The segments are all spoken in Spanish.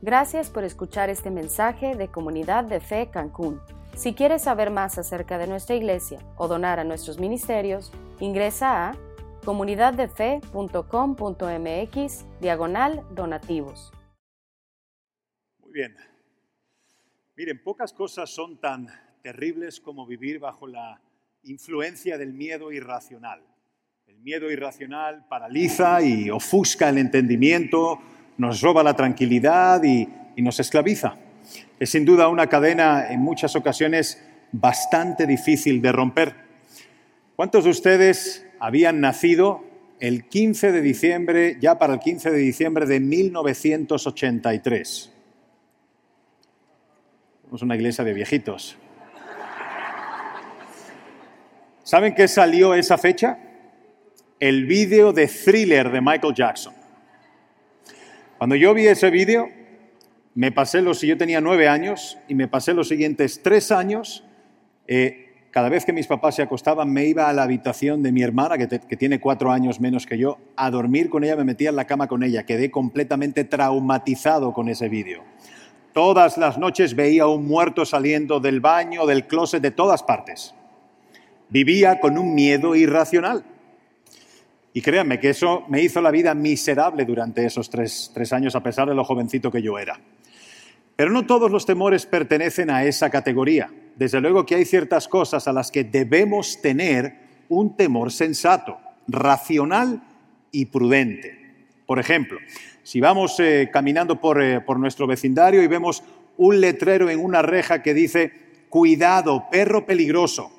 Gracias por escuchar este mensaje de Comunidad de Fe Cancún. Si quieres saber más acerca de nuestra iglesia o donar a nuestros ministerios, ingresa a comunidaddefe.com.mx diagonal donativos. Muy bien. Miren, pocas cosas son tan terribles como vivir bajo la influencia del miedo irracional. El miedo irracional paraliza y ofusca el entendimiento, nos roba la tranquilidad y, nos esclaviza. Es sin duda una cadena en muchas ocasiones bastante difícil de romper. ¿Cuántos de ustedes habían nacido el 15 de diciembre, ya para el 15 de diciembre de 1983? Somos una iglesia de viejitos. ¿Saben qué salió esa fecha? El vídeo de thriller de Michael Jackson. Cuando yo vi ese vídeo, me pasé los, yo tenía nueve años y me pasé los siguientes tres años, eh, cada vez que mis papás se acostaban me iba a la habitación de mi hermana, que, tiene cuatro años menos que yo, a dormir con ella, me metía en la cama con ella, quedé completamente traumatizado con ese vídeo. Todas las noches veía a un muerto saliendo del baño, del closet, de todas partes. Vivía con un miedo irracional. Y créanme que eso me hizo la vida miserable durante esos tres, años, a pesar de lo jovencito que yo era. Pero no todos los temores pertenecen a esa categoría. Desde luego que hay ciertas cosas a las que debemos tener un temor sensato, racional y prudente. Por ejemplo, si vamos eh, caminando por, eh, por nuestro vecindario y vemos un letrero en una reja que dice, cuidado, perro peligroso,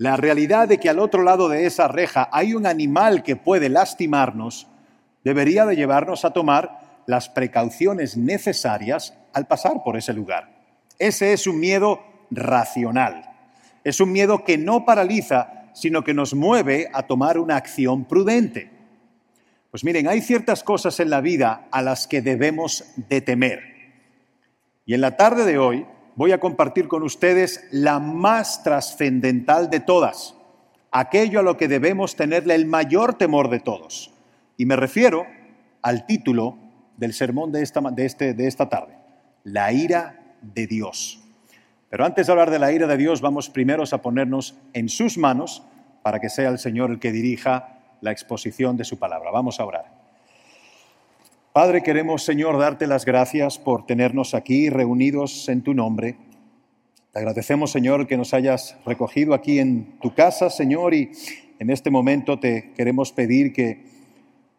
la realidad de que al otro lado de esa reja hay un animal que puede lastimarnos debería de llevarnos a tomar las precauciones necesarias al pasar por ese lugar. Ese es un miedo racional. Es un miedo que no paraliza, sino que nos mueve a tomar una acción prudente. Pues miren, hay ciertas cosas en la vida a las que debemos de temer. Y en la tarde de hoy voy a compartir con ustedes la más trascendental de todas, aquello a lo que debemos tenerle el mayor temor de todos. Y me refiero al título del sermón de esta, de este, de esta tarde, la ira de Dios. Pero antes de hablar de la ira de Dios, vamos primero a ponernos en sus manos para que sea el Señor el que dirija la exposición de su palabra. Vamos a orar. Padre, queremos, Señor, darte las gracias por tenernos aquí reunidos en tu nombre. Te agradecemos, Señor, que nos hayas recogido aquí en tu casa, Señor, y en este momento te queremos pedir que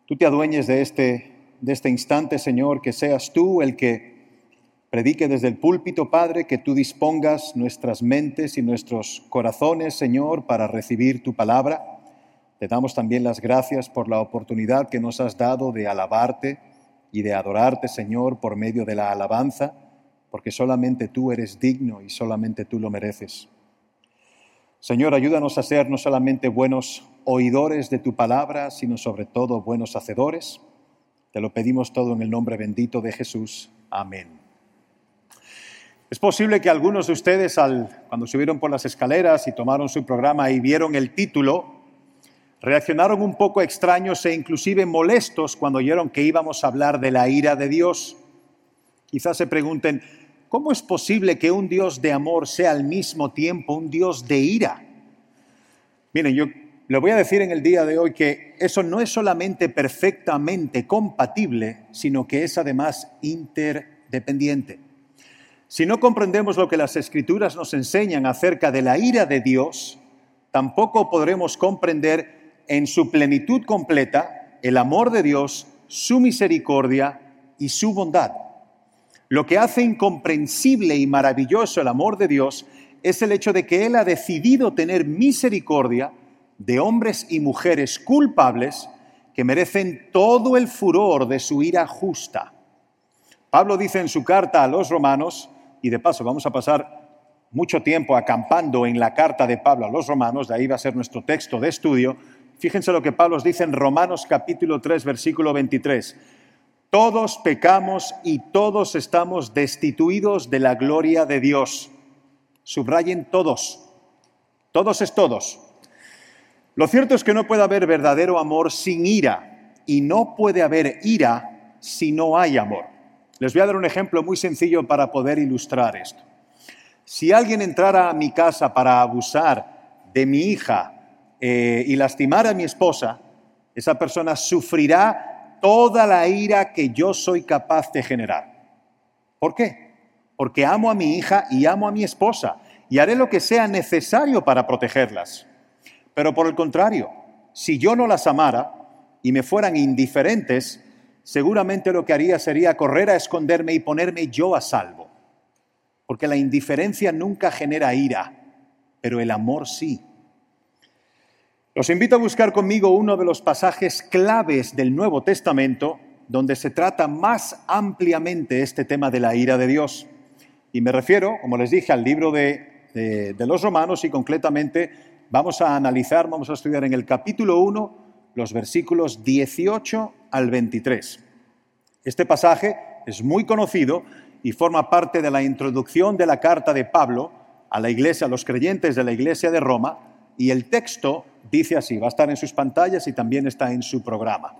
tú te adueñes de este, de este instante, Señor, que seas tú el que predique desde el púlpito, Padre, que tú dispongas nuestras mentes y nuestros corazones, Señor, para recibir tu palabra. Te damos también las gracias por la oportunidad que nos has dado de alabarte y de adorarte, Señor, por medio de la alabanza, porque solamente tú eres digno y solamente tú lo mereces. Señor, ayúdanos a ser no solamente buenos oidores de tu palabra, sino sobre todo buenos hacedores. Te lo pedimos todo en el nombre bendito de Jesús. Amén. Es posible que algunos de ustedes, al, cuando subieron por las escaleras y tomaron su programa y vieron el título, reaccionaron un poco extraños e inclusive molestos cuando oyeron que íbamos a hablar de la ira de Dios. Quizás se pregunten, ¿cómo es posible que un Dios de amor sea al mismo tiempo un Dios de ira? Miren, yo le voy a decir en el día de hoy que eso no es solamente perfectamente compatible, sino que es además interdependiente. Si no comprendemos lo que las escrituras nos enseñan acerca de la ira de Dios, tampoco podremos comprender en su plenitud completa el amor de Dios, su misericordia y su bondad. Lo que hace incomprensible y maravilloso el amor de Dios es el hecho de que Él ha decidido tener misericordia de hombres y mujeres culpables que merecen todo el furor de su ira justa. Pablo dice en su carta a los romanos, y de paso vamos a pasar mucho tiempo acampando en la carta de Pablo a los romanos, de ahí va a ser nuestro texto de estudio, Fíjense lo que Pablo dice en Romanos capítulo 3, versículo 23. Todos pecamos y todos estamos destituidos de la gloria de Dios. Subrayen todos. Todos es todos. Lo cierto es que no puede haber verdadero amor sin ira y no puede haber ira si no hay amor. Les voy a dar un ejemplo muy sencillo para poder ilustrar esto. Si alguien entrara a mi casa para abusar de mi hija eh, y lastimar a mi esposa, esa persona sufrirá toda la ira que yo soy capaz de generar. ¿Por qué? Porque amo a mi hija y amo a mi esposa y haré lo que sea necesario para protegerlas. Pero por el contrario, si yo no las amara y me fueran indiferentes, seguramente lo que haría sería correr a esconderme y ponerme yo a salvo. Porque la indiferencia nunca genera ira, pero el amor sí. Los invito a buscar conmigo uno de los pasajes claves del Nuevo Testamento donde se trata más ampliamente este tema de la ira de Dios. Y me refiero, como les dije, al libro de, los Romanos y concretamente vamos a analizar, vamos a estudiar en el capítulo 1 los versículos 18 al 23. Este pasaje es muy conocido y forma parte de la introducción de la carta de Pablo a la iglesia, a los creyentes de la iglesia de Roma, y el texto dice así, va a estar en sus pantallas y también está en su programa.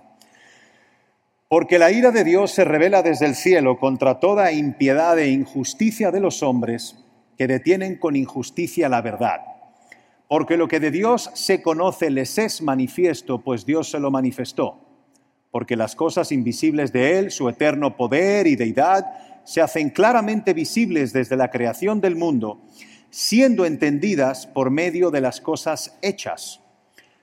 Porque la ira de Dios se revela desde el cielo contra toda impiedad e injusticia de los hombres que detienen con injusticia la verdad. Porque lo que de Dios se conoce les es manifiesto, pues Dios se lo manifestó. Porque las cosas invisibles de Él, su eterno poder y deidad, se hacen claramente visibles desde la creación del mundo siendo entendidas por medio de las cosas hechas,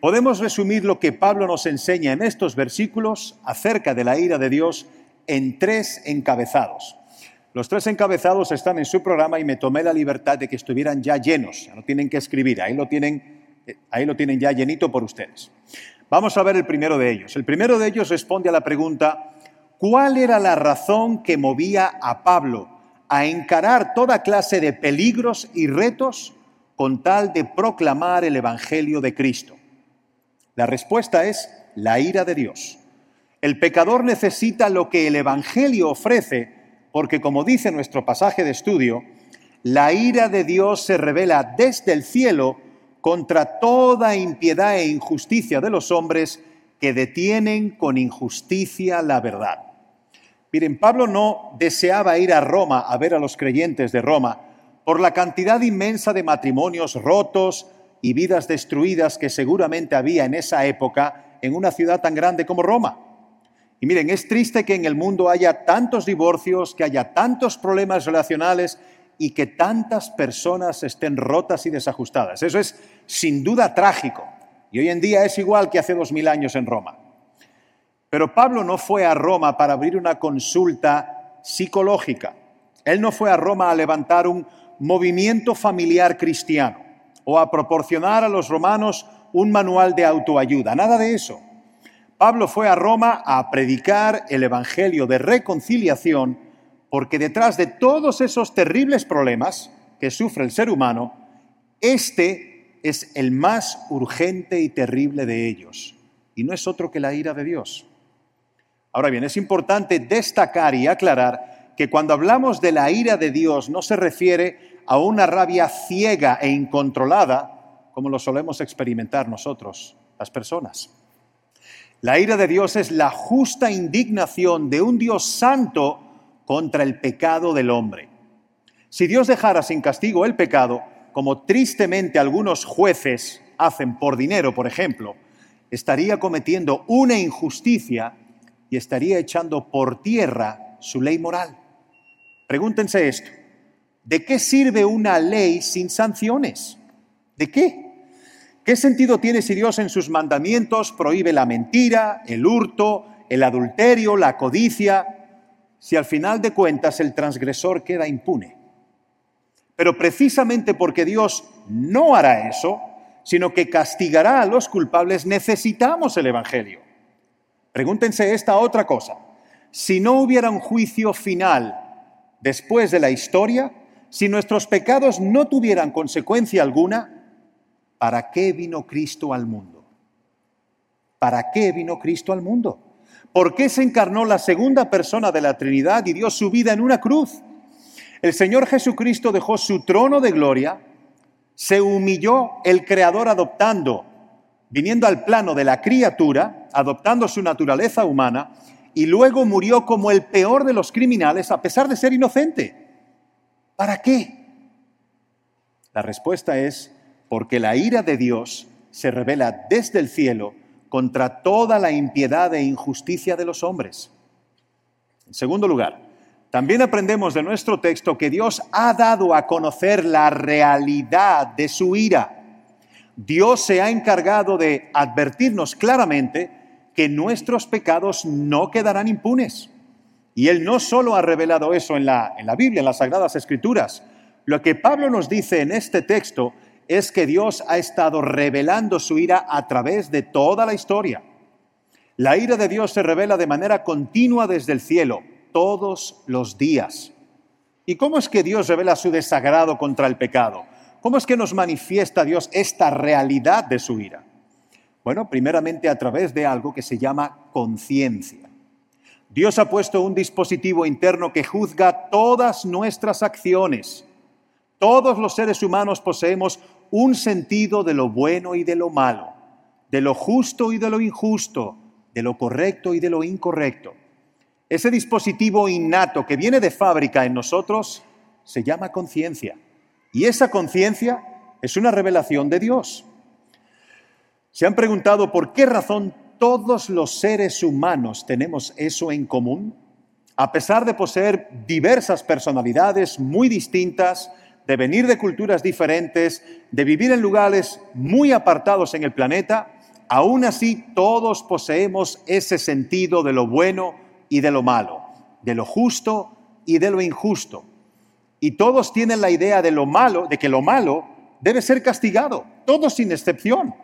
podemos resumir lo que Pablo nos enseña en estos versículos acerca de la ira de Dios en tres encabezados. Los tres encabezados están en su programa y me tomé la libertad de que estuvieran ya llenos, ya no tienen que escribir, ahí lo tienen, ahí lo tienen ya llenito por ustedes. Vamos a ver el primero de ellos. El primero de ellos responde a la pregunta, ¿cuál era la razón que movía a Pablo a encarar toda clase de peligros y retos con tal de proclamar el Evangelio de Cristo? La respuesta es la ira de Dios. El pecador necesita lo que el Evangelio ofrece porque, como dice nuestro pasaje de estudio, la ira de Dios se revela desde el cielo contra toda impiedad e injusticia de los hombres que detienen con injusticia la verdad. Miren, Pablo no deseaba ir a Roma a ver a los creyentes de Roma por la cantidad inmensa de matrimonios rotos y vidas destruidas que seguramente había en esa época en una ciudad tan grande como Roma. Y miren, es triste que en el mundo haya tantos divorcios, que haya tantos problemas relacionales y que tantas personas estén rotas y desajustadas. Eso es sin duda trágico. Y hoy en día es igual que hace dos mil años en Roma. Pero Pablo no fue a Roma para abrir una consulta psicológica. Él no fue a Roma a levantar un movimiento familiar cristiano o a proporcionar a los romanos un manual de autoayuda. Nada de eso. Pablo fue a Roma a predicar el Evangelio de reconciliación porque detrás de todos esos terribles problemas que sufre el ser humano, este es el más urgente y terrible de ellos, y no es otro que la ira de Dios. Ahora bien, es importante destacar y aclarar que cuando hablamos de la ira de Dios no se refiere a una rabia ciega e incontrolada como lo solemos experimentar nosotros, las personas. La ira de Dios es la justa indignación de un Dios santo contra el pecado del hombre. Si Dios dejara sin castigo el pecado, como tristemente algunos jueces hacen por dinero, por ejemplo, estaría cometiendo una injusticia y estaría echando por tierra su ley moral. Pregúntense esto, ¿de qué sirve una ley sin sanciones? ¿De qué? ¿Qué sentido tiene si Dios en sus mandamientos prohíbe la mentira, el hurto, el adulterio, la codicia, si al final de cuentas el transgresor queda impune? Pero precisamente porque Dios no hará eso, sino que castigará a los culpables, necesitamos el Evangelio. Pregúntense esta otra cosa. si no hubiera un juicio final después de la historia, si nuestros pecados no tuvieran consecuencia alguna, ¿para qué vino Cristo al mundo? ¿Para qué vino Cristo al mundo? ¿Por qué se encarnó la segunda persona de la Trinidad y dio su vida en una cruz? El Señor Jesucristo dejó su trono de gloria, se humilló el Creador adoptando, viniendo al plano de la criatura, adoptando su naturaleza humana, y luego murió como el peor de los criminales a pesar de ser inocente. ¿Para qué? La respuesta es porque la ira de Dios se revela desde el cielo contra toda la impiedad e injusticia de los hombres. En segundo lugar, también aprendemos de nuestro texto que Dios ha dado a conocer la realidad de su ira. Dios se ha encargado de advertirnos claramente que nuestros pecados no quedarán impunes. Y Él no solo ha revelado eso en la, en la Biblia, en las Sagradas Escrituras. Lo que Pablo nos dice en este texto es que Dios ha estado revelando su ira a través de toda la historia. La ira de Dios se revela de manera continua desde el cielo, todos los días. ¿Y cómo es que Dios revela su desagrado contra el pecado? ¿Cómo es que nos manifiesta Dios esta realidad de su ira? Bueno, primeramente a través de algo que se llama conciencia. Dios ha puesto un dispositivo interno que juzga todas nuestras acciones. Todos los seres humanos poseemos un sentido de lo bueno y de lo malo, de lo justo y de lo injusto, de lo correcto y de lo incorrecto. Ese dispositivo innato que viene de fábrica en nosotros se llama conciencia. Y esa conciencia es una revelación de Dios. ¿Se han preguntado por qué razón todos los seres humanos tenemos eso en común? A pesar de poseer diversas personalidades muy distintas, de venir de culturas diferentes, de vivir en lugares muy apartados en el planeta, aún así todos poseemos ese sentido de lo bueno y de lo malo, de lo justo y de lo injusto. Y todos tienen la idea de lo malo, de que lo malo debe ser castigado, todos sin excepción.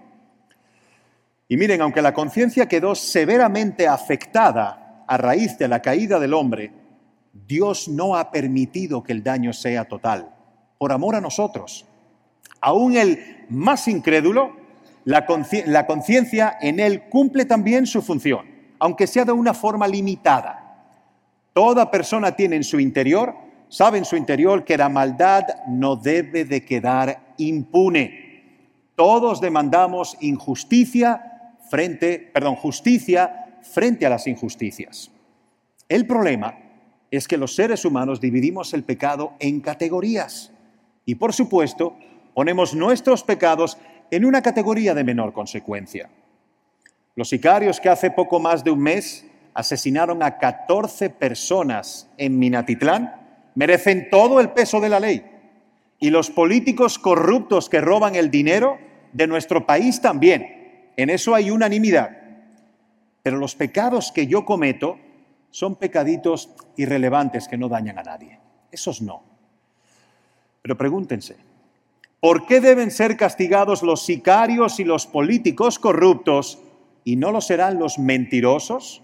Y miren, aunque la conciencia quedó severamente afectada a raíz de la caída del hombre, Dios no ha permitido que el daño sea total por amor a nosotros. Aún el más incrédulo, la conciencia en él cumple también su función, aunque sea de una forma limitada. Toda persona tiene en su interior, sabe en su interior que la maldad no debe de quedar impune. Todos demandamos injusticia frente, perdón, justicia frente a las injusticias. El problema es que los seres humanos dividimos el pecado en categorías. Y por supuesto, ponemos nuestros pecados en una categoría de menor consecuencia. Los sicarios que hace poco más de un mes asesinaron a 14 personas en Minatitlán merecen todo el peso de la ley. Y los políticos corruptos que roban el dinero de nuestro país también. En eso hay unanimidad. Pero los pecados que yo cometo son pecaditos irrelevantes que no dañan a nadie. Esos no. Pero pregúntense, ¿por qué deben ser castigados los sicarios y los políticos corruptos y no lo serán los mentirosos?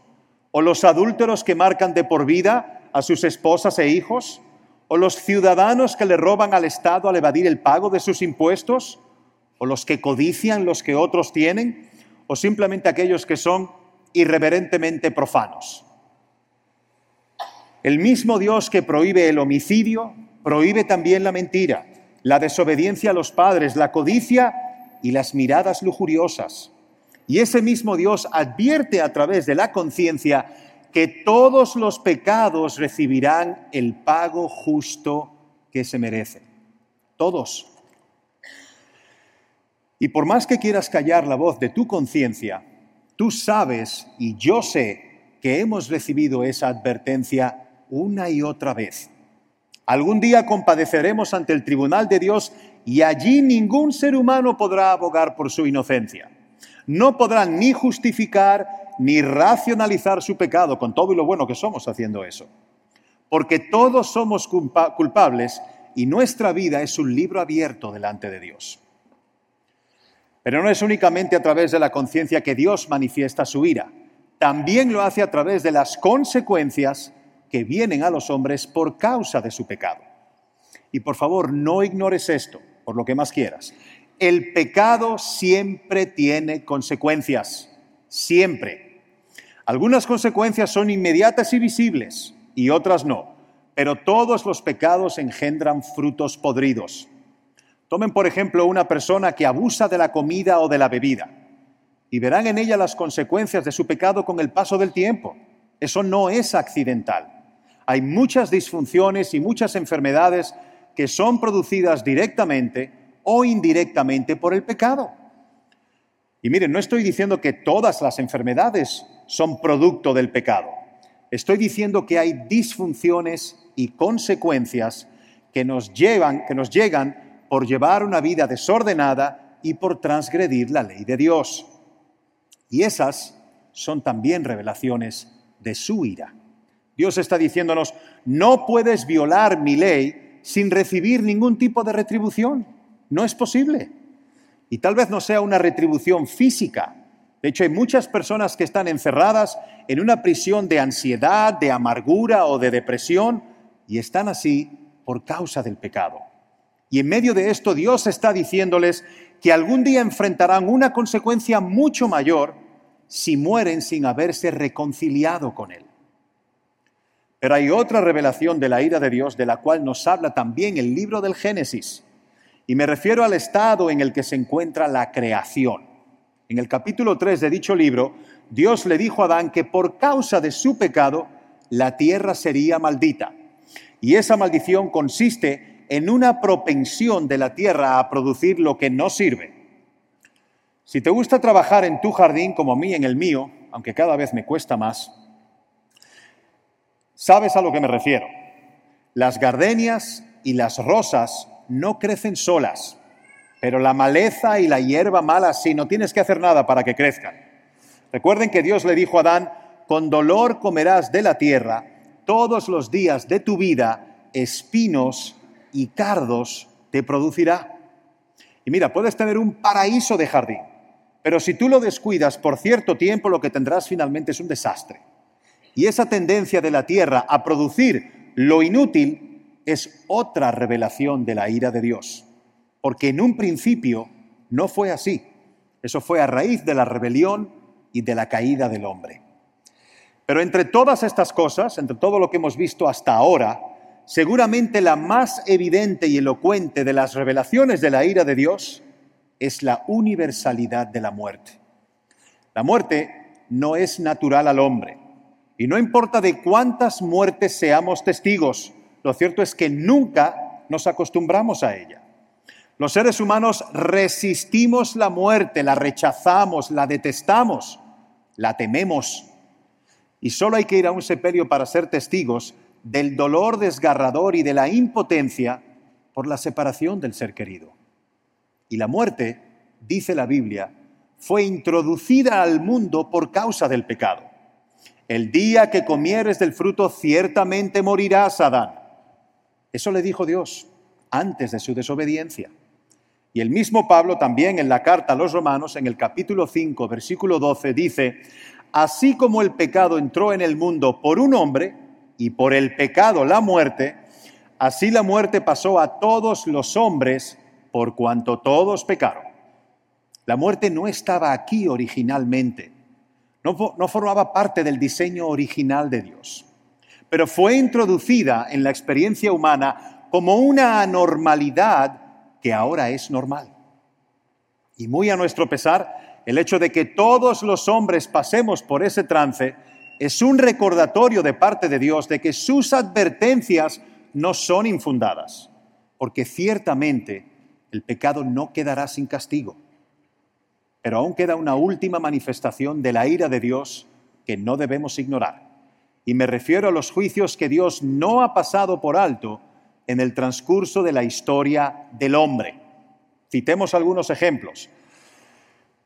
¿O los adúlteros que marcan de por vida a sus esposas e hijos? ¿O los ciudadanos que le roban al Estado al evadir el pago de sus impuestos? ¿O los que codician los que otros tienen? ¿O simplemente aquellos que son irreverentemente profanos? El mismo Dios que prohíbe el homicidio, prohíbe también la mentira, la desobediencia a los padres, la codicia y las miradas lujuriosas. Y ese mismo Dios advierte a través de la conciencia que todos los pecados recibirán el pago justo que se merecen. Todos. Y por más que quieras callar la voz de tu conciencia, tú sabes y yo sé que hemos recibido esa advertencia una y otra vez. Algún día compadeceremos ante el tribunal de Dios y allí ningún ser humano podrá abogar por su inocencia. No podrán ni justificar ni racionalizar su pecado, con todo y lo bueno que somos haciendo eso. Porque todos somos culpables y nuestra vida es un libro abierto delante de Dios. Pero no es únicamente a través de la conciencia que Dios manifiesta su ira. también lo hace a través de las consecuencias que vienen a los hombres por causa de su pecado. Y por favor, no ignores esto, por lo que más quieras. El pecado siempre tiene consecuencias, siempre. Algunas consecuencias son inmediatas y visibles y otras no, pero todos los pecados engendran frutos podridos. Tomen, por ejemplo, una persona que abusa de la comida o de la bebida y verán en ella las consecuencias de su pecado con el paso del tiempo. Eso no es accidental. Hay muchas disfunciones y muchas enfermedades que son producidas directamente o indirectamente por el pecado. Y miren, no estoy diciendo que todas las enfermedades son producto del pecado. Estoy diciendo que hay disfunciones y consecuencias que nos llevan, que nos llegan por llevar una vida desordenada y por transgredir la ley de Dios. Y esas son también revelaciones de su ira. Dios está diciéndonos, no puedes violar mi ley sin recibir ningún tipo de retribución. No es posible. Y tal vez no sea una retribución física. De hecho, hay muchas personas que están encerradas en una prisión de ansiedad, de amargura o de depresión, y están así por causa del pecado. Y en medio de esto Dios está diciéndoles que algún día enfrentarán una consecuencia mucho mayor si mueren sin haberse reconciliado con Él. Pero hay otra revelación de la ira de Dios de la cual nos habla también el libro del Génesis. Y me refiero al estado en el que se encuentra la creación. En el capítulo 3 de dicho libro, Dios le dijo a Adán que por causa de su pecado la tierra sería maldita. Y esa maldición consiste en una propensión de la tierra a producir lo que no sirve. Si te gusta trabajar en tu jardín como a mí en el mío, aunque cada vez me cuesta más, sabes a lo que me refiero. Las gardenias y las rosas no crecen solas, pero la maleza y la hierba mala sí, no tienes que hacer nada para que crezcan. Recuerden que Dios le dijo a Adán, con dolor comerás de la tierra todos los días de tu vida, espinos y cardos te producirá. Y mira, puedes tener un paraíso de jardín, pero si tú lo descuidas por cierto tiempo, lo que tendrás finalmente es un desastre. Y esa tendencia de la tierra a producir lo inútil es otra revelación de la ira de Dios. Porque en un principio no fue así. Eso fue a raíz de la rebelión y de la caída del hombre. Pero entre todas estas cosas, entre todo lo que hemos visto hasta ahora, seguramente la más evidente y elocuente de las revelaciones de la ira de Dios es la universalidad de la muerte. La muerte no es natural al hombre y no importa de cuántas muertes seamos testigos, lo cierto es que nunca nos acostumbramos a ella. Los seres humanos resistimos la muerte, la rechazamos, la detestamos, la tememos. Y solo hay que ir a un sepelio para ser testigos del dolor desgarrador y de la impotencia por la separación del ser querido. Y la muerte, dice la Biblia, fue introducida al mundo por causa del pecado. El día que comieres del fruto ciertamente morirás, Adán. Eso le dijo Dios antes de su desobediencia. Y el mismo Pablo también en la carta a los romanos, en el capítulo 5, versículo 12, dice, así como el pecado entró en el mundo por un hombre y por el pecado la muerte, así la muerte pasó a todos los hombres por cuanto todos pecaron. La muerte no estaba aquí originalmente, no, formaba parte del diseño original de Dios, pero fue introducida en la experiencia humana como una anormalidad que ahora es normal. Y muy a nuestro pesar, el hecho de que todos los hombres pasemos por ese trance es un recordatorio de parte de Dios de que sus advertencias no son infundadas, porque ciertamente el pecado no quedará sin castigo. Pero aún queda una última manifestación de la ira de Dios que no debemos ignorar. Y me refiero a los juicios que Dios no ha pasado por alto en el transcurso de la historia del hombre. Citemos algunos ejemplos.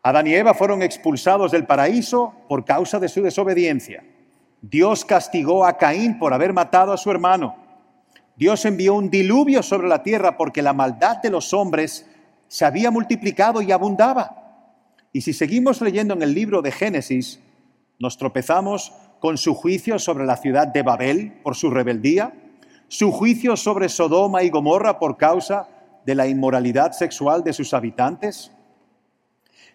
Adán y Eva fueron expulsados del paraíso por causa de su desobediencia. Dios castigó a Caín por haber matado a su hermano. Dios envió un diluvio sobre la tierra porque la maldad de los hombres se había multiplicado y abundaba. Y si seguimos leyendo en el libro de Génesis, Nos tropezamos con su juicio sobre la ciudad de Babel por su rebeldía, su juicio sobre Sodoma y Gomorra por causa de la inmoralidad sexual de sus habitantes.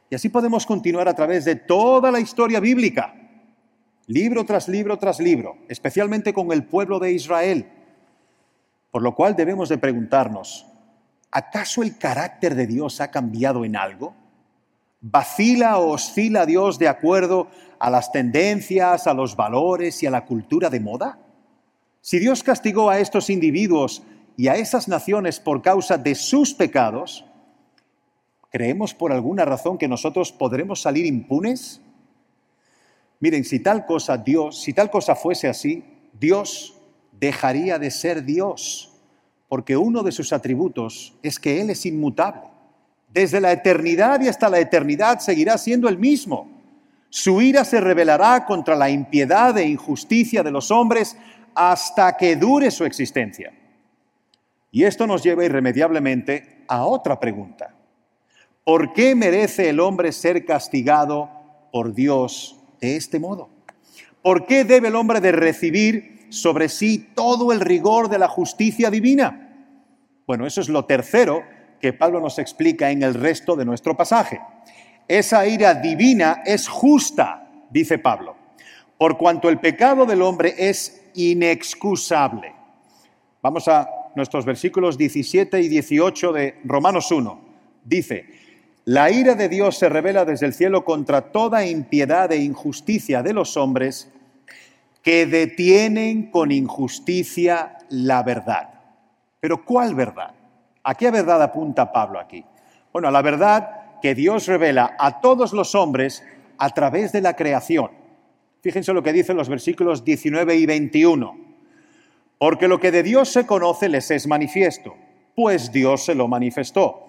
Y así podemos continuar a través de toda la historia bíblica, libro tras libro tras libro, especialmente con el pueblo de Israel. Por lo cual debemos de preguntarnos, ¿acaso el carácter de Dios ha cambiado en algo? ¿Vacila o oscila Dios de acuerdo a las tendencias, a los valores y a la cultura de moda? Si Dios castigó a estos individuos y a esas naciones por causa de sus pecados, ¿creemos por alguna razón que nosotros podremos salir impunes? Miren, si tal cosa Dios, si tal cosa fuese así, Dios dejaría de ser Dios, porque uno de sus atributos es que Él es inmutable. Desde la eternidad y hasta la eternidad seguirá siendo el mismo. Su ira se revelará contra la impiedad e injusticia de los hombres hasta que dure su existencia. Y esto nos lleva irremediablemente a otra pregunta. ¿Por qué merece el hombre ser castigado por Dios de este modo? ¿Por qué debe el hombre de recibir sobre sí todo el rigor de la justicia divina? Bueno, eso es lo tercero que Pablo nos explica en el resto de nuestro pasaje. Esa ira divina es justa, dice Pablo, por cuanto el pecado del hombre es inexcusable. Vamos a nuestros versículos 17 y 18 de Romanos 1. Dice, la ira de Dios se revela desde el cielo contra toda impiedad e injusticia de los hombres que detienen con injusticia la verdad. Pero ¿cuál verdad? ¿A qué verdad apunta Pablo aquí? Bueno, a la verdad que Dios revela a todos los hombres a través de la creación. Fíjense lo que dicen los versículos 19 y 21. Porque lo que de Dios se conoce les es manifiesto, pues Dios se lo manifestó.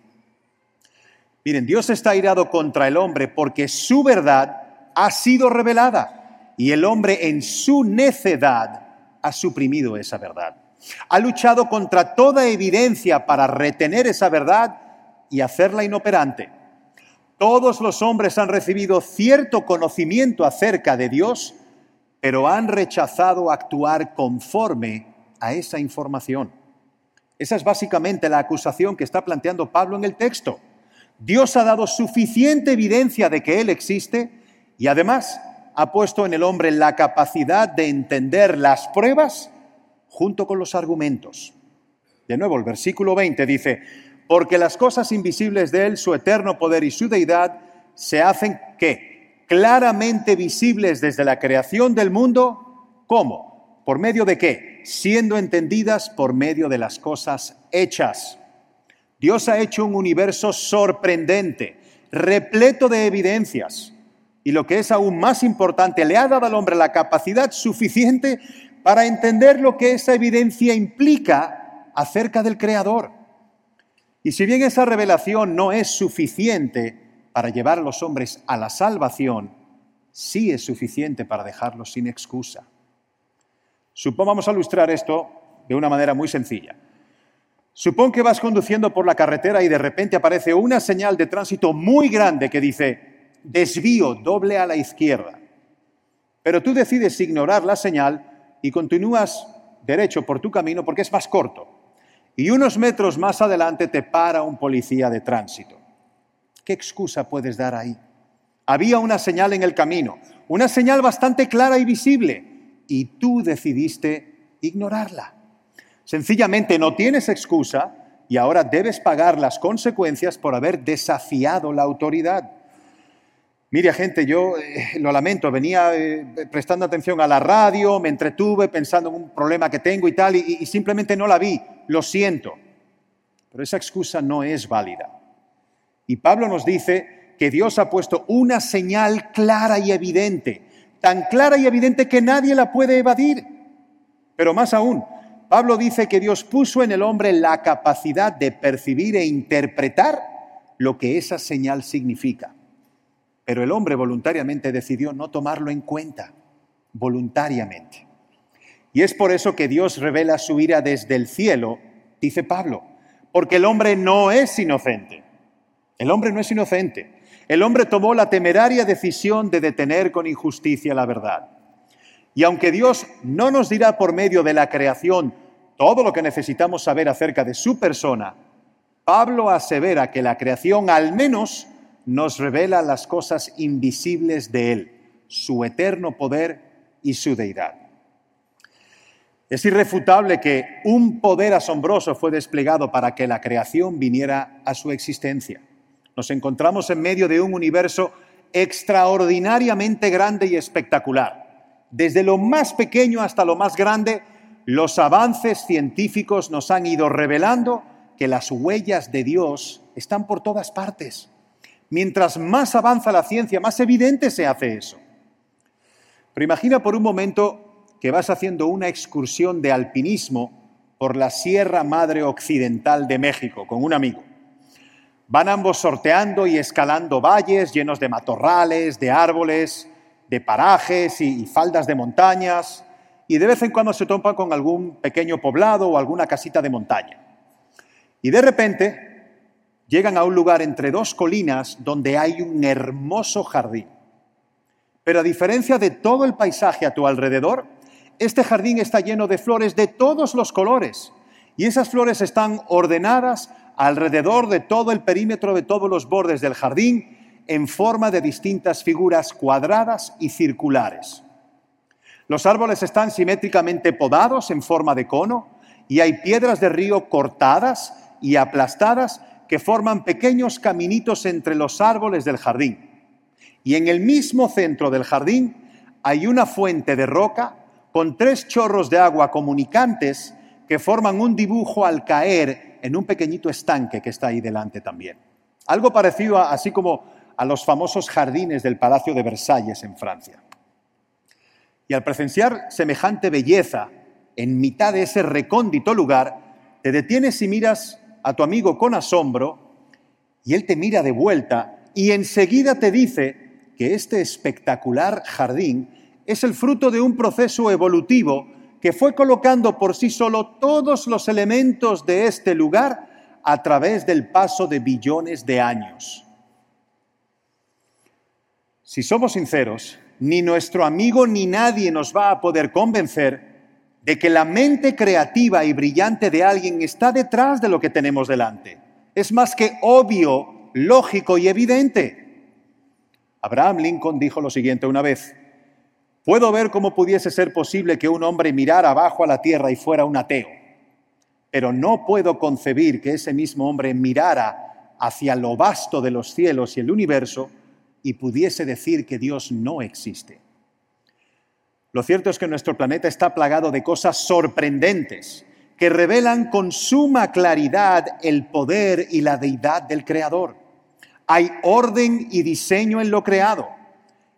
Miren, Dios está irado contra el hombre porque su verdad ha sido revelada y el hombre en su necedad ha suprimido esa verdad. Ha luchado contra toda evidencia para retener esa verdad y hacerla inoperante. Todos los hombres han recibido cierto conocimiento acerca de Dios, pero han rechazado actuar conforme a esa información. Esa es básicamente la acusación que está planteando Pablo en el texto. Dios ha dado suficiente evidencia de que Él existe y además ha puesto en el hombre la capacidad de entender las pruebas junto con los argumentos. De nuevo, el versículo 20 dice, porque las cosas invisibles de Él, su eterno poder y su deidad, se hacen ¿qué? claramente visibles desde la creación del mundo. ¿Cómo? ¿Por medio de qué? Siendo entendidas por medio de las cosas hechas. Dios ha hecho un universo sorprendente, repleto de evidencias. Y lo que es aún más importante, le ha dado al hombre la capacidad suficiente para entender lo que esa evidencia implica acerca del Creador. Y si bien esa revelación no es suficiente, para llevar a los hombres a la salvación, sí es suficiente para dejarlos sin excusa. Supongamos ilustrar esto de una manera muy sencilla. Supón que vas conduciendo por la carretera y de repente aparece una señal de tránsito muy grande que dice desvío doble a la izquierda. Pero tú decides ignorar la señal y continúas derecho por tu camino porque es más corto. Y unos metros más adelante te para un policía de tránsito. ¿Qué excusa puedes dar ahí? Había una señal en el camino, una señal bastante clara y visible, y tú decidiste ignorarla. Sencillamente no tienes excusa y ahora debes pagar las consecuencias por haber desafiado la autoridad. Mire, gente, yo eh, lo lamento, venía eh, prestando atención a la radio, me entretuve pensando en un problema que tengo y tal, y simplemente no la vi, lo siento. Pero esa excusa no es válida. Y Pablo nos dice que Dios ha puesto una señal clara y evidente tan clara y evidente que nadie la puede evadir. Pero más aún, Pablo dice que Dios puso en el hombre la capacidad de percibir e interpretar lo que esa señal significa. Pero el hombre voluntariamente decidió no tomarlo en cuenta, voluntariamente. Y es por eso que Dios revela su ira desde el cielo, dice Pablo, porque el hombre no es inocente. El hombre no es inocente. El hombre tomó la temeraria decisión de detener con injusticia la verdad. Y aunque Dios no nos dirá por medio de la creación todo lo que necesitamos saber acerca de su persona, Pablo asevera que la creación al menos nos revela las cosas invisibles de Él, su eterno poder y su deidad. Es irrefutable que un poder asombroso fue desplegado para que la creación viniera a su existencia. Nos encontramos en medio de un universo extraordinariamente grande y espectacular. Desde lo más pequeño hasta lo más grande, los avances científicos nos han ido revelando que las huellas de Dios están por todas partes. Mientras más avanza la ciencia, más evidente se hace eso. Pero imagina por un momento que vas haciendo una excursión de alpinismo por la Sierra Madre Occidental de México con un amigo. Van ambos sorteando y escalando valles llenos de matorrales, de árboles, de parajes y, faldas de montañas, y de vez en cuando se topan con algún pequeño poblado o alguna casita de montaña. Y de repente llegan a un lugar entre dos colinas donde hay un hermoso jardín. Pero a diferencia de todo el paisaje a tu alrededor, este jardín está lleno de flores de todos los colores y esas flores están ordenadas alrededor de todo el perímetro de todos los bordes del jardín en forma de distintas figuras cuadradas y circulares. Los árboles están simétricamente podados en forma de cono y hay piedras de río cortadas y aplastadas que forman pequeños caminitos entre los árboles del jardín. Y en el mismo centro del jardín hay una fuente de roca con tres chorros de agua comunicantes que forman un dibujo al caer en un pequeñito estanque que está ahí delante también. Algo parecido así como a los famosos jardines del Palacio de Versalles en Francia. Y al presenciar semejante belleza en mitad de ese recóndito lugar, te detienes y miras a tu amigo con asombro y él te mira de vuelta y enseguida te dice que este espectacular jardín es el fruto de un proceso evolutivo que fue colocando por sí solo todos los elementos de este lugar a través del paso de billones de años. Si somos sinceros, ni nuestro amigo ni nadie nos va a poder convencer de que la mente creativa y brillante de alguien está detrás de lo que tenemos delante. Es más que obvio, lógico y evidente. Abraham Lincoln dijo lo siguiente una vez, Puedo ver cómo pudiese ser posible que un hombre mirara abajo a la tierra y fuera un ateo, pero no puedo concebir que ese mismo hombre mirara hacia lo vasto de los cielos y el universo y pudiese decir que Dios no existe. Lo cierto es que nuestro planeta está plagado de cosas sorprendentes que revelan con suma claridad el poder y la deidad del Creador. Hay orden y diseño en lo creado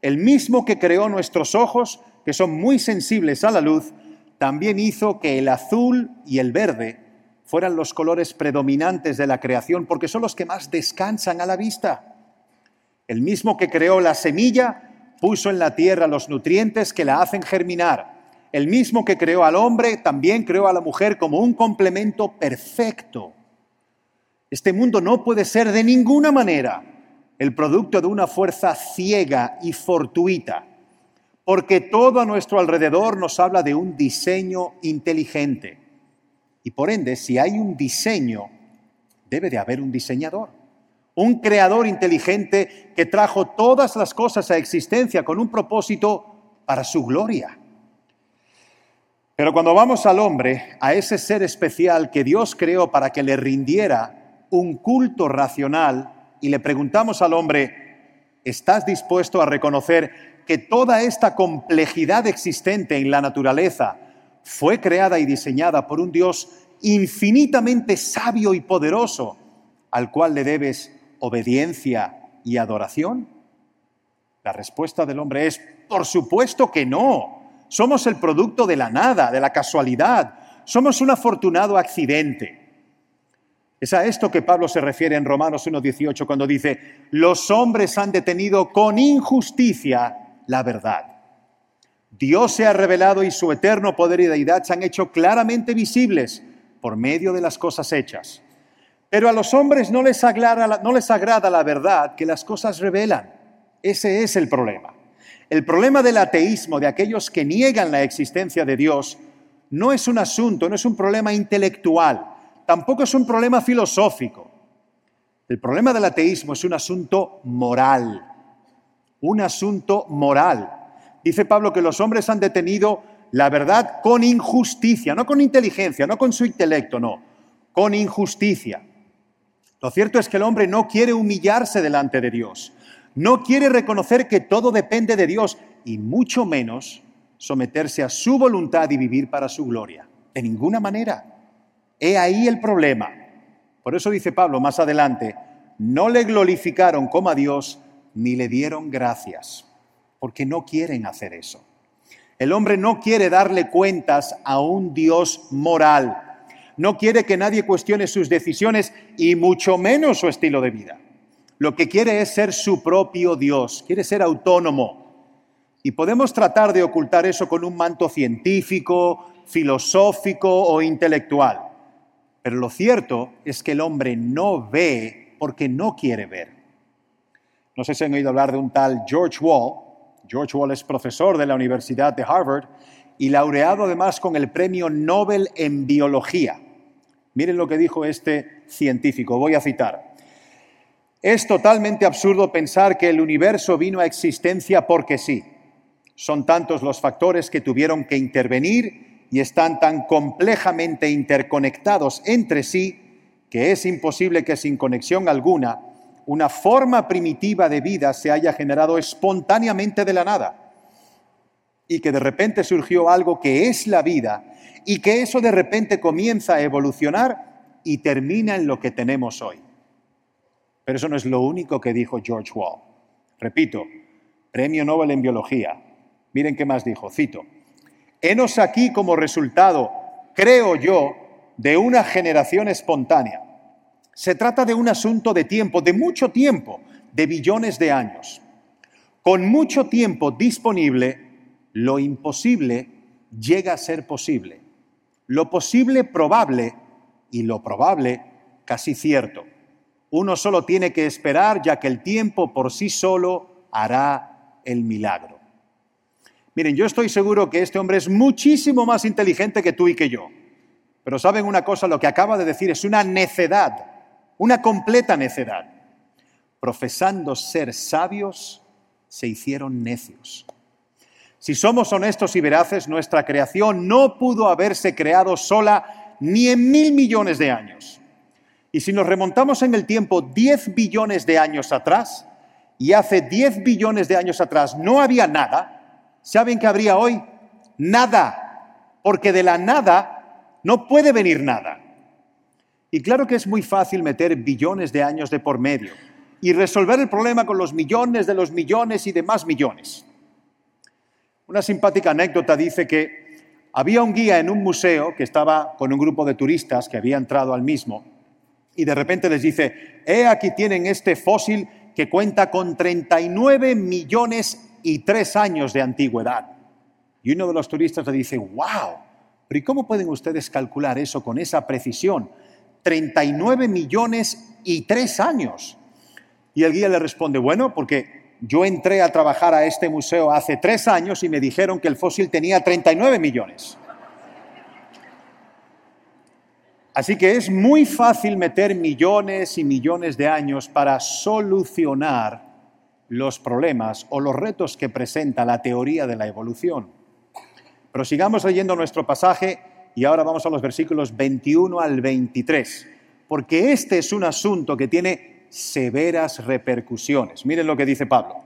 el mismo que creó nuestros ojos, que son muy sensibles a la luz, también hizo que el azul y el verde fueran los colores predominantes de la creación, porque son los que más descansan a la vista. El mismo que creó la semilla puso en la tierra los nutrientes que la hacen germinar. El mismo que creó al hombre también creó a la mujer como un complemento perfecto. Este mundo no puede ser de ninguna manera el producto de una fuerza ciega y fortuita, porque todo a nuestro alrededor nos habla de un diseño inteligente. Y por ende, si hay un diseño, debe de haber un diseñador, un creador inteligente que trajo todas las cosas a existencia con un propósito para su gloria. Pero cuando vamos al hombre, a ese ser especial que Dios creó para que le rindiera un culto racional, y le preguntamos al hombre, ¿estás dispuesto a reconocer que toda esta complejidad existente en la naturaleza fue creada y diseñada por un Dios infinitamente sabio y poderoso, al cual le debes obediencia y adoración? La respuesta del hombre es, por supuesto que no. Somos el producto de la nada, de la casualidad. Somos un afortunado accidente. Es a esto que Pablo se refiere en Romanos 1.18 cuando dice, los hombres han detenido con injusticia la verdad. Dios se ha revelado y su eterno poder y deidad se han hecho claramente visibles por medio de las cosas hechas. Pero a los hombres no les agrada, la verdad que las cosas revelan. Ese es el problema. El problema del ateísmo, de aquellos que niegan la existencia de Dios, no es un asunto, no es un problema intelectual, tampoco es un problema filosófico. El problema del ateísmo es un asunto moral, un asunto moral. Dice Pablo que los hombres han detenido la verdad con injusticia, no con inteligencia, no con su intelecto, no, con injusticia. Lo cierto es que el hombre no quiere humillarse delante de Dios, no quiere reconocer que todo depende de Dios y mucho menos someterse a su voluntad y vivir para su gloria. De ninguna manera. He ahí el problema. Por eso dice Pablo más adelante, no le glorificaron como a Dios ni le dieron gracias, porque no quieren hacer eso. El hombre no quiere darle cuentas a un Dios moral, no quiere que nadie cuestione sus decisiones y mucho menos su estilo de vida. Lo que quiere es ser su propio Dios, quiere ser autónomo. Y podemos tratar de ocultar eso con un manto científico, filosófico o intelectual. Pero lo cierto es que el hombre no ve porque no quiere ver. No sé si han oído hablar de un tal George Wall. George Wall es profesor de la Universidad de Harvard y laureado además con el Premio Nobel en Biología. Miren lo que dijo este científico, voy a citar. Es totalmente absurdo pensar que el universo vino a existencia porque sí. Son tantos los factores que tuvieron que intervenir y están tan complejamente interconectados entre sí que es imposible que sin conexión alguna una forma primitiva de vida se haya generado espontáneamente de la nada y que de repente surgió algo que es la vida y que eso de repente comienza a evolucionar y termina en lo que tenemos hoy. Pero eso no es lo único que dijo George Wall. Repito, Premio Nobel en Biología. Miren qué más dijo, cito. Henos aquí como resultado, creo yo, de una generación espontánea se trata de un asunto de tiempo, de mucho tiempo, de billones de años. Con mucho tiempo disponible, lo imposible llega a ser posible. Lo posible probable y lo probable casi cierto. Uno solo tiene que esperar ya que el tiempo por sí solo hará el milagro. Miren, yo estoy seguro que este hombre es muchísimo más inteligente que tú y que yo. Pero saben una cosa, lo que acaba de decir es una necedad una completa necedad. Profesando ser sabios, se hicieron necios. Si somos honestos y veraces, nuestra creación no pudo haberse creado sola ni en mil millones de años. Y si nos remontamos en el tiempo 10 billones de años atrás, y hace 10 billones de años atrás no había nada, ¿saben qué habría hoy? Nada, porque de la nada no puede venir nada. Y claro que es muy fácil meter billones de años de por medio y resolver el problema con los millones de los millones y demás millones. Una simpática anécdota dice que había un guía en un museo que estaba con un grupo de turistas que había entrado al mismo y de repente les dice, he aquí tienen este fósil que cuenta con 39 millones y tres años de antigüedad. Y uno de los turistas le dice, wow, pero ¿y cómo pueden ustedes calcular eso con esa precisión? 39 millones y tres años. Y el guía le responde, bueno, porque yo entré a trabajar a este museo hace tres años y me dijeron que el fósil tenía 39 millones. Así que es muy fácil meter millones y millones de años para solucionar los problemas o los retos que presenta la teoría de la evolución. Pero sigamos leyendo nuestro pasaje y ahora vamos a los versículos 21 al 23, porque este es un asunto que tiene severas repercusiones. Miren lo que dice Pablo.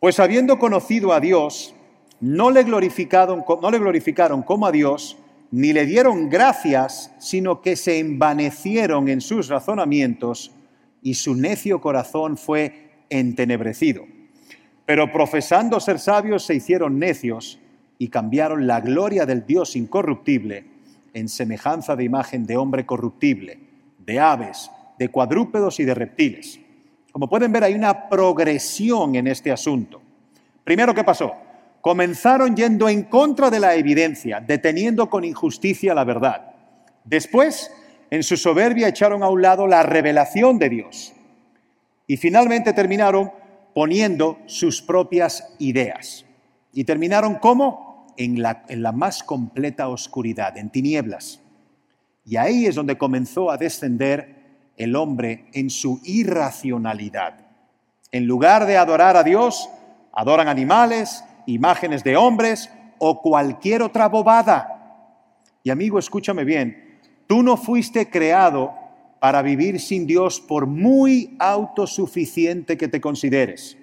Pues habiendo conocido a Dios, no le glorificaron, no le glorificaron como a Dios, ni le dieron gracias, sino que se envanecieron en sus razonamientos y su necio corazón fue entenebrecido. pero profesando ser sabios se hicieron necios y cambiaron la gloria del Dios incorruptible en semejanza de imagen de hombre corruptible, de aves, de cuadrúpedos y de reptiles. Como pueden ver, hay una progresión en este asunto. Primero, ¿qué pasó? Comenzaron yendo en contra de la evidencia, deteniendo con injusticia la verdad. Después, en su soberbia, echaron a un lado la revelación de Dios. Y finalmente terminaron poniendo sus propias ideas. ¿Y terminaron cómo? en la, más completa oscuridad, en tinieblas. Y ahí es donde comenzó a descender el hombre en su irracionalidad. En lugar de adorar a Dios, adoran animales, imágenes de hombres o cualquier otra bobada. Y amigo, escúchame bien, tú no fuiste creado para vivir sin Dios por muy autosuficiente que te consideres.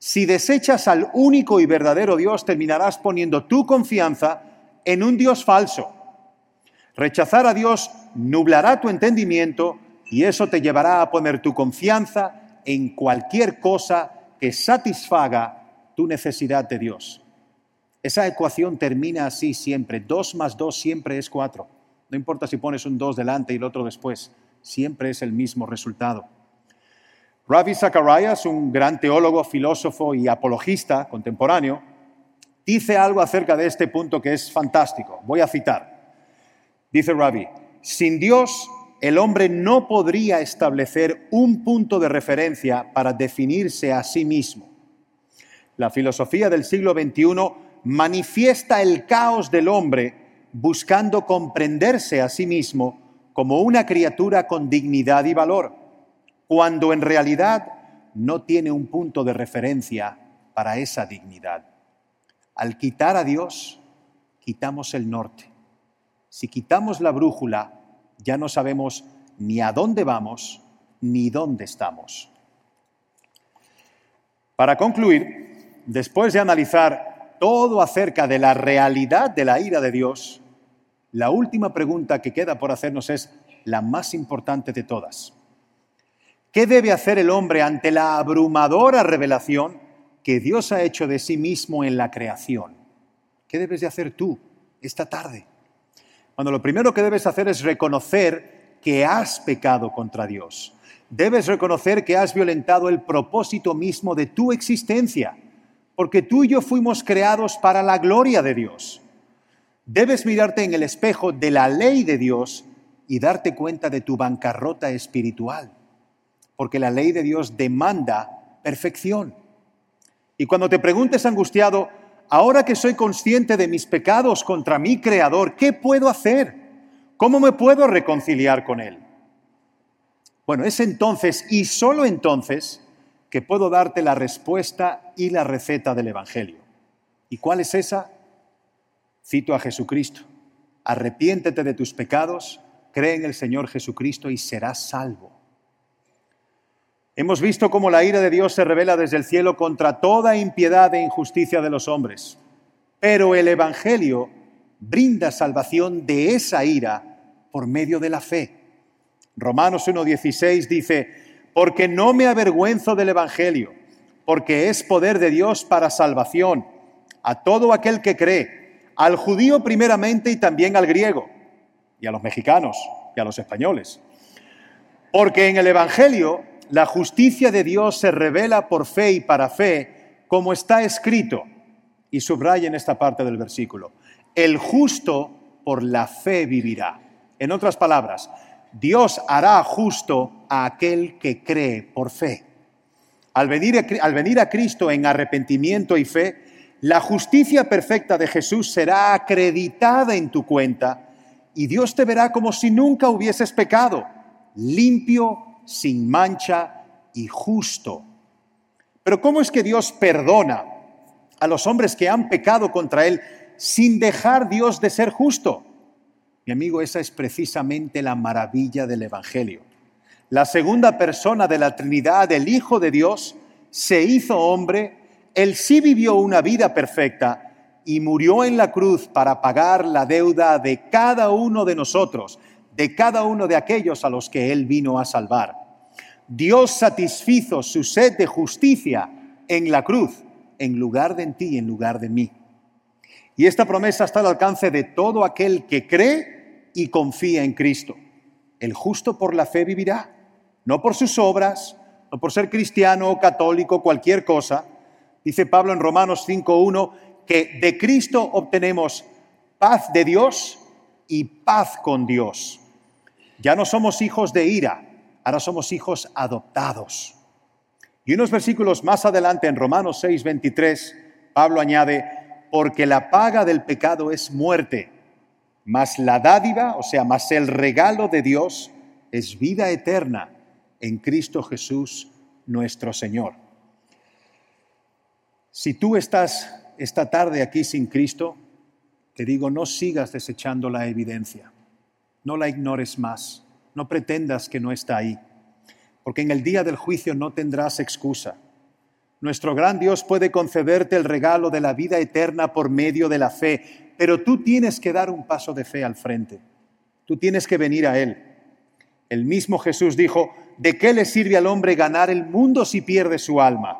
Si desechas al único y verdadero Dios, terminarás poniendo tu confianza en un Dios falso. Rechazar a Dios nublará tu entendimiento y eso te llevará a poner tu confianza en cualquier cosa que satisfaga tu necesidad de Dios. Esa ecuación termina así siempre. Dos más dos siempre es cuatro. No importa si pones un dos delante y el otro después, siempre es el mismo resultado. Ravi Zacharias, un gran teólogo, filósofo y apologista contemporáneo, dice algo acerca de este punto que es fantástico. Voy a citar. Dice Ravi, sin Dios el hombre no podría establecer un punto de referencia para definirse a sí mismo. La filosofía del siglo XXI manifiesta el caos del hombre buscando comprenderse a sí mismo como una criatura con dignidad y valor cuando en realidad no tiene un punto de referencia para esa dignidad. Al quitar a Dios, quitamos el norte. Si quitamos la brújula, ya no sabemos ni a dónde vamos ni dónde estamos. Para concluir, después de analizar todo acerca de la realidad de la ira de Dios, la última pregunta que queda por hacernos es la más importante de todas. ¿Qué debe hacer el hombre ante la abrumadora revelación que Dios ha hecho de sí mismo en la creación? ¿Qué debes de hacer tú esta tarde? Cuando lo primero que debes hacer es reconocer que has pecado contra Dios. Debes reconocer que has violentado el propósito mismo de tu existencia, porque tú y yo fuimos creados para la gloria de Dios. Debes mirarte en el espejo de la ley de Dios y darte cuenta de tu bancarrota espiritual porque la ley de Dios demanda perfección. Y cuando te preguntes angustiado, ahora que soy consciente de mis pecados contra mi Creador, ¿qué puedo hacer? ¿Cómo me puedo reconciliar con Él? Bueno, es entonces y solo entonces que puedo darte la respuesta y la receta del Evangelio. ¿Y cuál es esa? Cito a Jesucristo. Arrepiéntete de tus pecados, cree en el Señor Jesucristo y serás salvo. Hemos visto cómo la ira de Dios se revela desde el cielo contra toda impiedad e injusticia de los hombres. Pero el Evangelio brinda salvación de esa ira por medio de la fe. Romanos 1.16 dice, porque no me avergüenzo del Evangelio, porque es poder de Dios para salvación a todo aquel que cree, al judío primeramente y también al griego, y a los mexicanos y a los españoles. Porque en el Evangelio la justicia de Dios se revela por fe y para fe, como está escrito, y subraya en esta parte del versículo, el justo por la fe vivirá. En otras palabras, Dios hará justo a aquel que cree por fe. Al venir, al venir a Cristo en arrepentimiento y fe, la justicia perfecta de Jesús será acreditada en tu cuenta y Dios te verá como si nunca hubieses pecado, limpio sin mancha y justo. Pero ¿cómo es que Dios perdona a los hombres que han pecado contra Él sin dejar Dios de ser justo? Mi amigo, esa es precisamente la maravilla del Evangelio. La segunda persona de la Trinidad, el Hijo de Dios, se hizo hombre, Él sí vivió una vida perfecta y murió en la cruz para pagar la deuda de cada uno de nosotros de cada uno de aquellos a los que Él vino a salvar. Dios satisfizo su sed de justicia en la cruz en lugar de en ti y en lugar de mí. Y esta promesa está al alcance de todo aquel que cree y confía en Cristo. El justo por la fe vivirá, no por sus obras, no por ser cristiano, católico, cualquier cosa. Dice Pablo en Romanos 5.1 que de Cristo obtenemos paz de Dios y paz con Dios. Ya no somos hijos de ira, ahora somos hijos adoptados. Y unos versículos más adelante en Romanos 6.23, Pablo añade, porque la paga del pecado es muerte, mas la dádiva, o sea, más el regalo de Dios es vida eterna en Cristo Jesús nuestro Señor. Si tú estás esta tarde aquí sin Cristo, te digo, no sigas desechando la evidencia, no la ignores más, no pretendas que no está ahí, porque en el día del juicio no tendrás excusa. Nuestro gran Dios puede concederte el regalo de la vida eterna por medio de la fe, pero tú tienes que dar un paso de fe al frente, tú tienes que venir a Él. El mismo Jesús dijo, ¿de qué le sirve al hombre ganar el mundo si pierde su alma?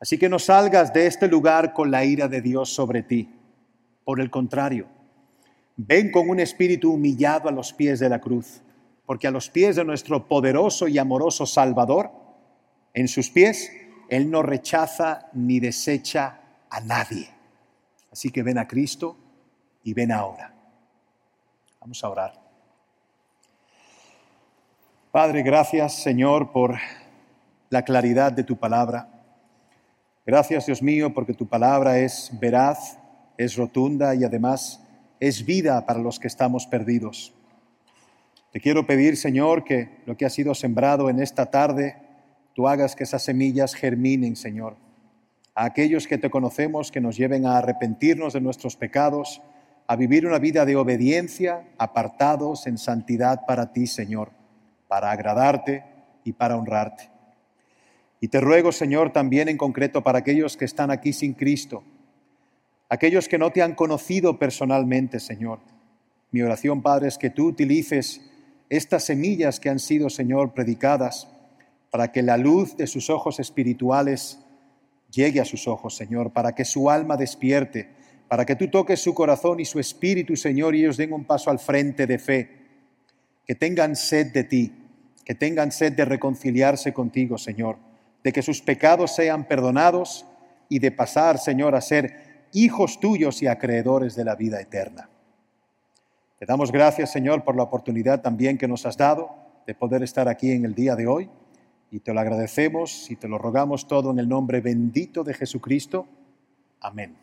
Así que no salgas de este lugar con la ira de Dios sobre ti. Por el contrario, ven con un espíritu humillado a los pies de la cruz, porque a los pies de nuestro poderoso y amoroso Salvador, en sus pies, Él no rechaza ni desecha a nadie. Así que ven a Cristo y ven ahora. Vamos a orar. Padre, gracias Señor por la claridad de tu palabra. Gracias Dios mío porque tu palabra es veraz, es rotunda y además es vida para los que estamos perdidos. Te quiero pedir Señor que lo que ha sido sembrado en esta tarde, tú hagas que esas semillas germinen Señor. A aquellos que te conocemos, que nos lleven a arrepentirnos de nuestros pecados, a vivir una vida de obediencia, apartados en santidad para ti Señor para agradarte y para honrarte. Y te ruego, Señor, también en concreto para aquellos que están aquí sin Cristo, aquellos que no te han conocido personalmente, Señor. Mi oración, Padre, es que tú utilices estas semillas que han sido, Señor, predicadas para que la luz de sus ojos espirituales llegue a sus ojos, Señor, para que su alma despierte, para que tú toques su corazón y su espíritu, Señor, y ellos den un paso al frente de fe, que tengan sed de ti, que tengan sed de reconciliarse contigo, Señor, de que sus pecados sean perdonados y de pasar, Señor, a ser hijos tuyos y acreedores de la vida eterna. Te damos gracias, Señor, por la oportunidad también que nos has dado de poder estar aquí en el día de hoy y te lo agradecemos y te lo rogamos todo en el nombre bendito de Jesucristo. Amén.